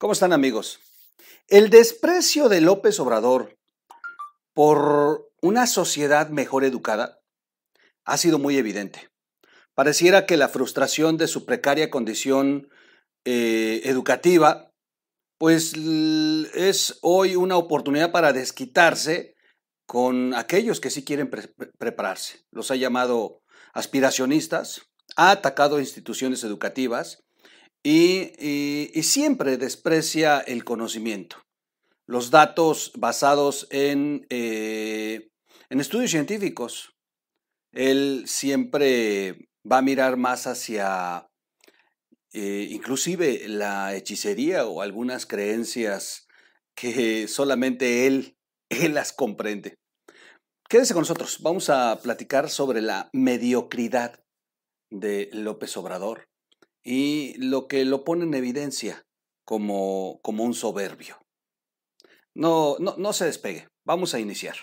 ¿Cómo están amigos? El desprecio de López Obrador por una sociedad mejor educada ha sido muy evidente. Pareciera que la frustración de su precaria condición eh, educativa, pues es hoy una oportunidad para desquitarse con aquellos que sí quieren prepararse. Los ha llamado aspiracionistas, ha atacado instituciones educativas y, siempre desprecia el conocimiento. Los datos basados en, eh, en estudios científicos. Él siempre va a mirar más hacia eh, inclusive la hechicería o algunas creencias que solamente él, él las comprende. Quédese con nosotros, vamos a platicar sobre la mediocridad de López Obrador y lo que lo pone en evidencia como, como un soberbio. No, no, no se despegue, vamos a iniciar.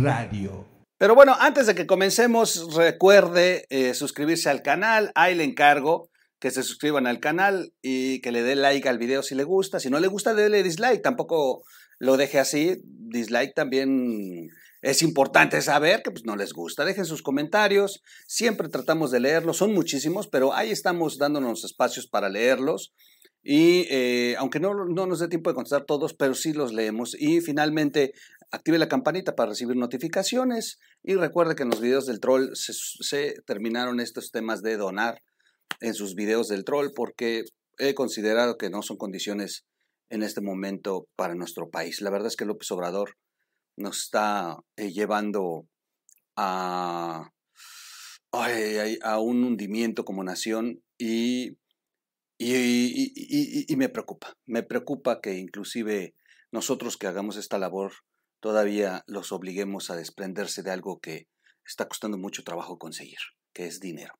Radio. Pero bueno, antes de que comencemos, recuerde eh, suscribirse al canal. Ahí le encargo que se suscriban al canal y que le dé like al video si le gusta. Si no le gusta, déle dislike. Tampoco lo deje así. Dislike también es importante saber que pues, no les gusta. Dejen sus comentarios. Siempre tratamos de leerlos. Son muchísimos, pero ahí estamos dándonos espacios para leerlos. Y eh, aunque no, no, nos dé tiempo de contestar todos, pero sí los leemos. Y finalmente, active la campanita para recibir notificaciones. Y recuerde que en los videos del troll se, terminaron estos temas de donar en sus videos del troll porque he considerado que no son condiciones en este momento para nuestro país. La verdad es que López Obrador nos está eh, llevando a, a un hundimiento como nación y y, me preocupa, me preocupa que inclusive nosotros que hagamos esta labor todavía los obliguemos a desprenderse de algo que está costando mucho trabajo conseguir, que es dinero.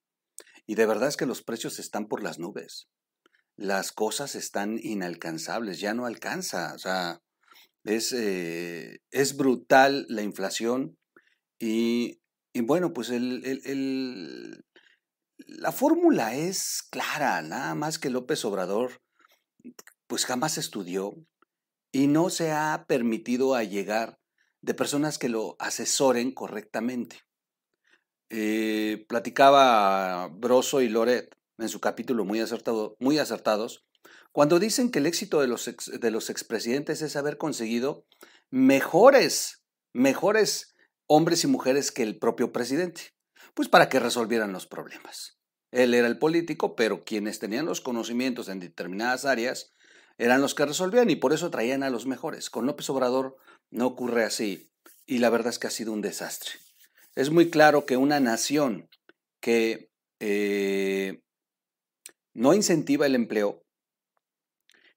Y de verdad es que los precios están por las nubes. Las cosas están inalcanzables, ya no alcanza. O sea, es, eh, es brutal la inflación y, bueno, pues el, la fórmula es clara, nada más que López Obrador pues jamás estudió y no se ha permitido allegar de personas que lo asesoren correctamente. Eh, platicaba Broso y Loret en su capítulo muy, acertado, muy acertados cuando dicen que el éxito de los, de los expresidentes es haber conseguido mejores, mejores hombres y mujeres que el propio presidente pues para que resolvieran los problemas. Él era el político, pero quienes tenían los conocimientos en determinadas áreas eran los que resolvían y por eso traían a los mejores. Con López Obrador no ocurre así y la verdad es que ha sido un desastre. Es muy claro que una nación que eh, no incentiva el empleo,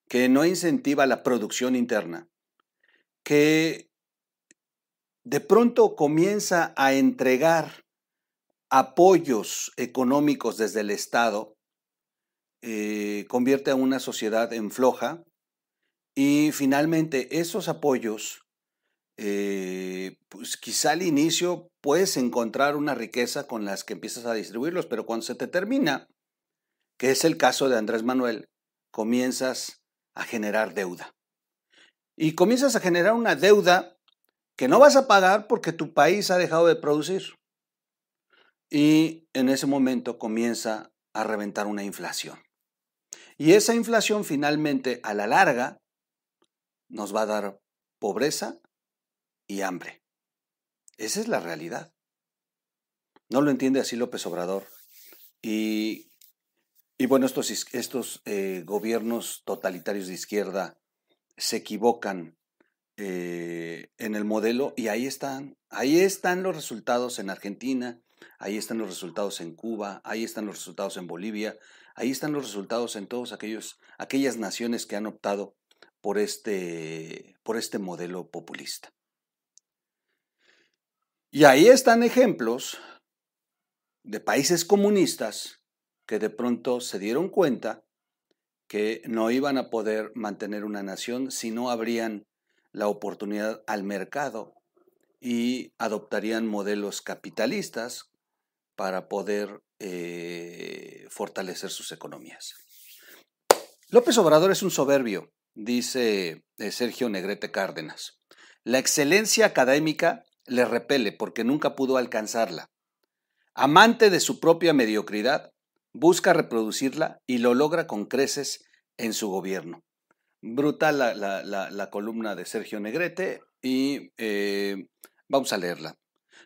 que no incentiva la producción interna, que de pronto comienza a entregar apoyos económicos desde el Estado eh, convierte a una sociedad en floja y finalmente esos apoyos, eh, pues quizá al inicio puedes encontrar una riqueza con las que empiezas a distribuirlos, pero cuando se te termina, que es el caso de Andrés Manuel, comienzas a generar deuda. Y comienzas a generar una deuda que no vas a pagar porque tu país ha dejado de producir. Y en ese momento comienza a reventar una inflación. Y esa inflación finalmente a la larga nos va a dar pobreza y hambre. Esa es la realidad. No lo entiende así López Obrador. Y, y bueno, estos, estos eh, gobiernos totalitarios de izquierda se equivocan eh, en el modelo y ahí están, ahí están los resultados en Argentina, ahí están los resultados en Cuba, ahí están los resultados en Bolivia, ahí están los resultados en todas aquellas naciones que han optado por este, por este modelo populista. Y ahí están ejemplos de países comunistas que de pronto se dieron cuenta que no iban a poder mantener una nación si no abrían la oportunidad al mercado y adoptarían modelos capitalistas para poder eh, fortalecer sus economías. López Obrador es un soberbio, dice eh, Sergio Negrete Cárdenas. La excelencia académica le repele porque nunca pudo alcanzarla. Amante de su propia mediocridad, busca reproducirla y lo logra con creces en su gobierno. Brutal la, columna de Sergio Negrete y eh, vamos a leerla.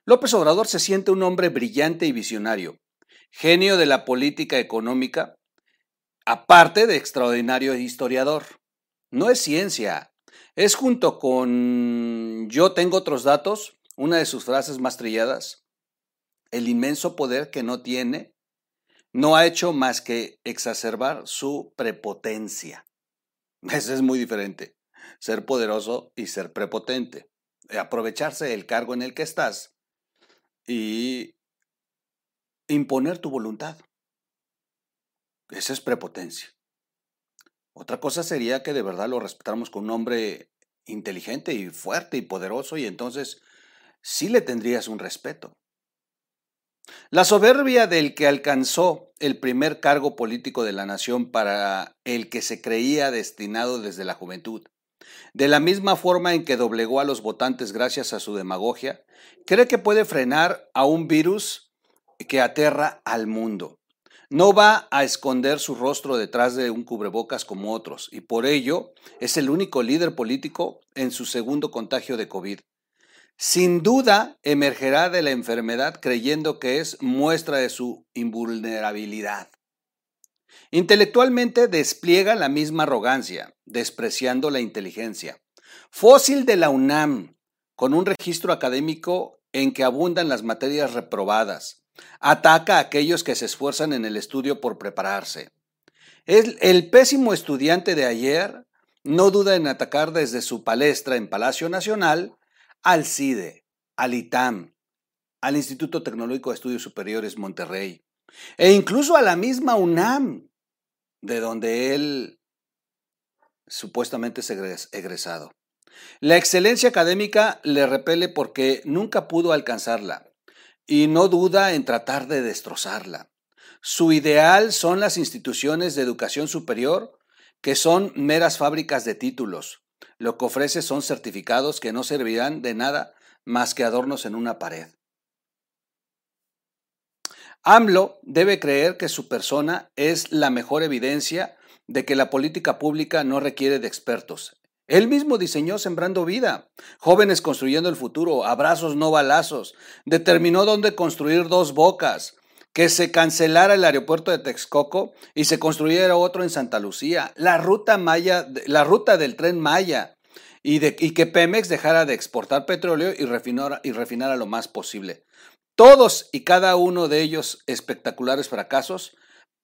López Obrador se siente un hombre brillante y visionario, genio de la política económica, aparte de extraordinario historiador. No es ciencia, es junto con yo tengo otros datos, una de sus frases más trilladas, el inmenso poder que no tiene, no ha hecho más que exacerbar su prepotencia. Eso es muy diferente, ser poderoso y ser prepotente. Aprovecharse del cargo en el que estás y imponer tu voluntad. Esa es prepotencia. Otra cosa sería que de verdad lo respetáramos con un hombre inteligente y fuerte y poderoso y entonces sí le tendrías un respeto. La soberbia del que alcanzó el primer cargo político de la nación para el que se creía destinado desde la juventud, de la misma forma en que doblegó a los votantes gracias a su demagogia, cree que puede frenar a un virus que aterra al mundo. No va a esconder su rostro detrás de un cubrebocas como otros, y por ello es el único líder político en su segundo contagio de COVID. Sin duda emergerá de la enfermedad creyendo que es muestra de su invulnerabilidad. Intelectualmente despliega la misma arrogancia, despreciando la inteligencia. Fósil de la UNAM, con un registro académico en que abundan las materias reprobadas, Ataca a aquellos que se esfuerzan en el estudio por prepararse. El, el pésimo estudiante de ayer no duda en atacar desde su palestra en Palacio Nacional al CIDE, al ITAM, al Instituto Tecnológico de Estudios Superiores Monterrey, e incluso a la misma UNAM, de donde él supuestamente es egresado. La excelencia académica le repele porque nunca pudo alcanzarla y no duda en tratar de destrozarla. Su ideal son las instituciones de educación superior, que son meras fábricas de títulos. Lo que ofrece son certificados que no servirán de nada más que adornos en una pared. AMLO debe creer que su persona es la mejor evidencia de que la política pública no requiere de expertos. Él mismo diseñó Sembrando Vida, jóvenes construyendo el futuro, abrazos no balazos, determinó dónde construir dos bocas, que se cancelara el aeropuerto de Texcoco y se construyera otro en Santa Lucía, la ruta Maya, la ruta del tren Maya, y, que Pemex dejara de exportar petróleo y refinara, y refinara lo más posible. Todos y cada uno de ellos espectaculares fracasos,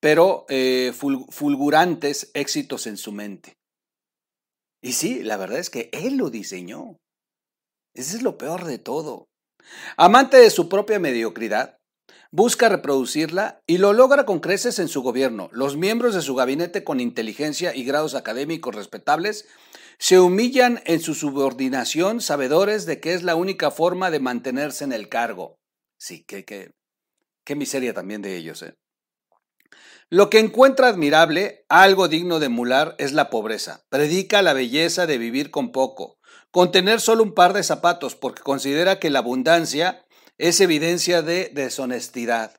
pero eh, fulgurantes éxitos en su mente. Y sí, la verdad es que él lo diseñó. Ese es lo peor de todo. Amante de su propia mediocridad, busca reproducirla y lo logra con creces en su gobierno. Los miembros de su gabinete con inteligencia y grados académicos respetables se humillan en su subordinación, sabedores de que es la única forma de mantenerse en el cargo. Sí, qué, qué, miseria también de ellos. ¿eh? Lo que encuentra admirable, algo digno de emular, es la pobreza. Predica la belleza de vivir con poco, con tener solo un par de zapatos, porque considera que la abundancia es evidencia de deshonestidad.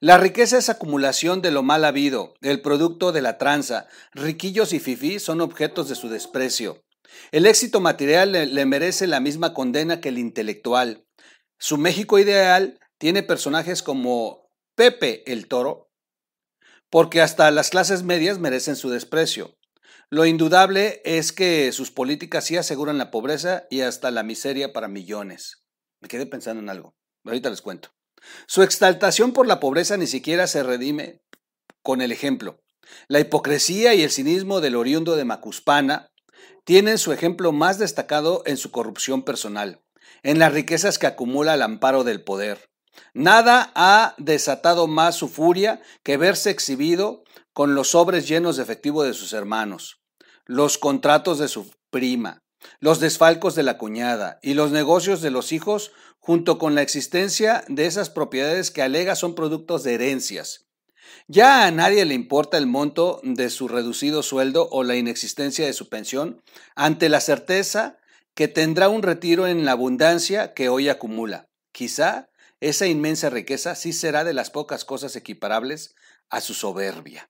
La riqueza es acumulación de lo mal habido, el producto de la tranza. Riquillos y fifí son objetos de su desprecio. El éxito material le, le merece la misma condena que el intelectual. Su México ideal tiene personajes como Pepe el Toro, porque hasta las clases medias merecen su desprecio. Lo indudable es que sus políticas sí aseguran la pobreza y hasta la miseria para millones. Me quedé pensando en algo. Ahorita les cuento. Su exaltación por la pobreza ni siquiera se redime con el ejemplo. La hipocresía y el cinismo del oriundo de Macuspana tienen su ejemplo más destacado en su corrupción personal, en las riquezas que acumula al amparo del poder. Nada ha desatado más su furia que verse exhibido con los sobres llenos de efectivo de sus hermanos, los contratos de su prima, los desfalcos de la cuñada y los negocios de los hijos, junto con la existencia de esas propiedades que alega son productos de herencias. Ya a nadie le importa el monto de su reducido sueldo o la inexistencia de su pensión ante la certeza que tendrá un retiro en la abundancia que hoy acumula. Quizá esa inmensa riqueza sí será de las pocas cosas equiparables a su soberbia.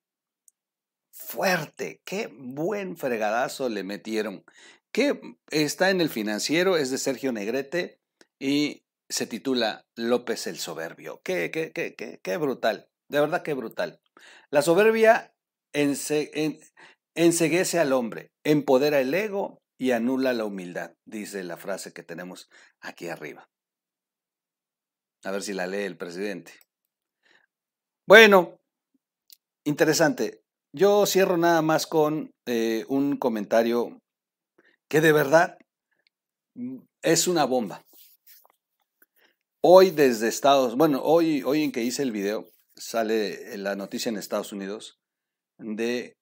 Fuerte, qué buen fregadazo le metieron. Que está en el financiero, es de Sergio Negrete y se titula López el Soberbio. Qué, qué, qué, qué, qué brutal, de verdad qué brutal. La soberbia enseguece al hombre, empodera el ego y anula la humildad, dice la frase que tenemos aquí arriba. A ver si la lee el presidente. Bueno, interesante. Yo cierro nada más con eh, un comentario que de verdad es una bomba. Hoy desde Estados, bueno, hoy, hoy en que hice el video, sale la noticia en Estados Unidos de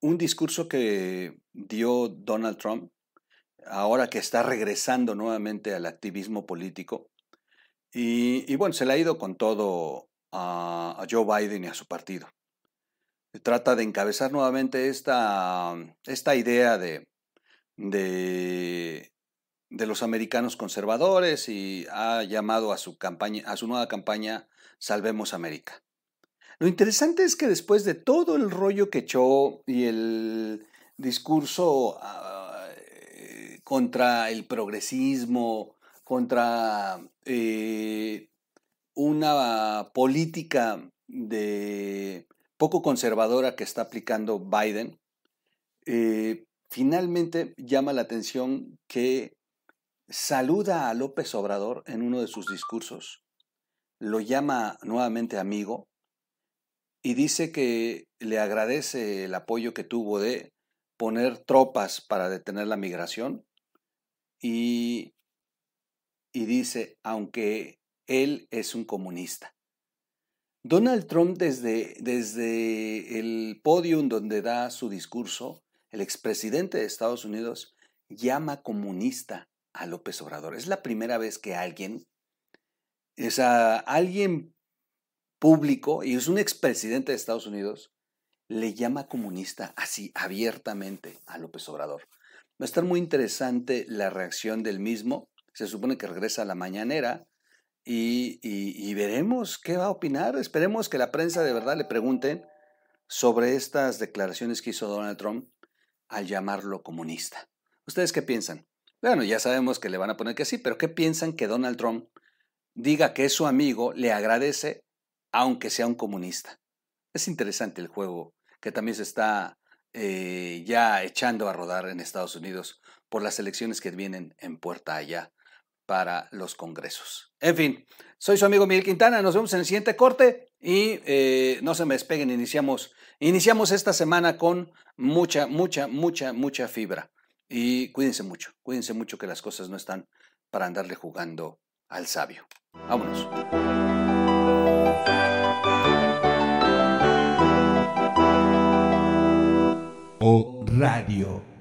un discurso que dio Donald Trump ahora que está regresando nuevamente al activismo político. Y, bueno, se le ha ido con todo a, Joe Biden y a su partido. Trata de encabezar nuevamente esta, esta idea de, de, los americanos conservadores y ha llamado a su, campaña, a su nueva campaña Salvemos América. Lo interesante es que después de todo el rollo que echó y el discurso ah, contra el progresismo, contra eh, una política de poco conservadora que está aplicando Biden, eh, finalmente llama la atención que saluda a López Obrador en uno de sus discursos, lo llama nuevamente amigo y dice que le agradece el apoyo que tuvo de poner tropas para detener la migración y, dice, aunque él es un comunista. Donald Trump desde, desde el podium donde da su discurso, el expresidente de Estados Unidos llama comunista a López Obrador. Es la primera vez que alguien, es a alguien público y es un expresidente de Estados Unidos, le llama comunista así abiertamente a López Obrador. Va a estar muy interesante la reacción del mismo. Se supone que regresa a la mañanera y, veremos qué va a opinar. Esperemos que la prensa de verdad le pregunten sobre estas declaraciones que hizo Donald Trump al llamarlo comunista. ¿Ustedes qué piensan? Bueno, ya sabemos que le van a poner que sí, pero ¿qué piensan que Donald Trump diga que es su amigo, le agradece, aunque sea un comunista? Es interesante el juego que también se está eh, ya echando a rodar en Estados Unidos por las elecciones que vienen en puerta allá para los congresos. En fin, soy su amigo Miguel Quintana, nos vemos en el siguiente corte y eh, no se me despeguen, iniciamos, iniciamos esta semana con mucha, mucha, mucha, mucha fibra. Y cuídense mucho, cuídense mucho que las cosas no están para andarle jugando al sabio. Vámonos. O Radio.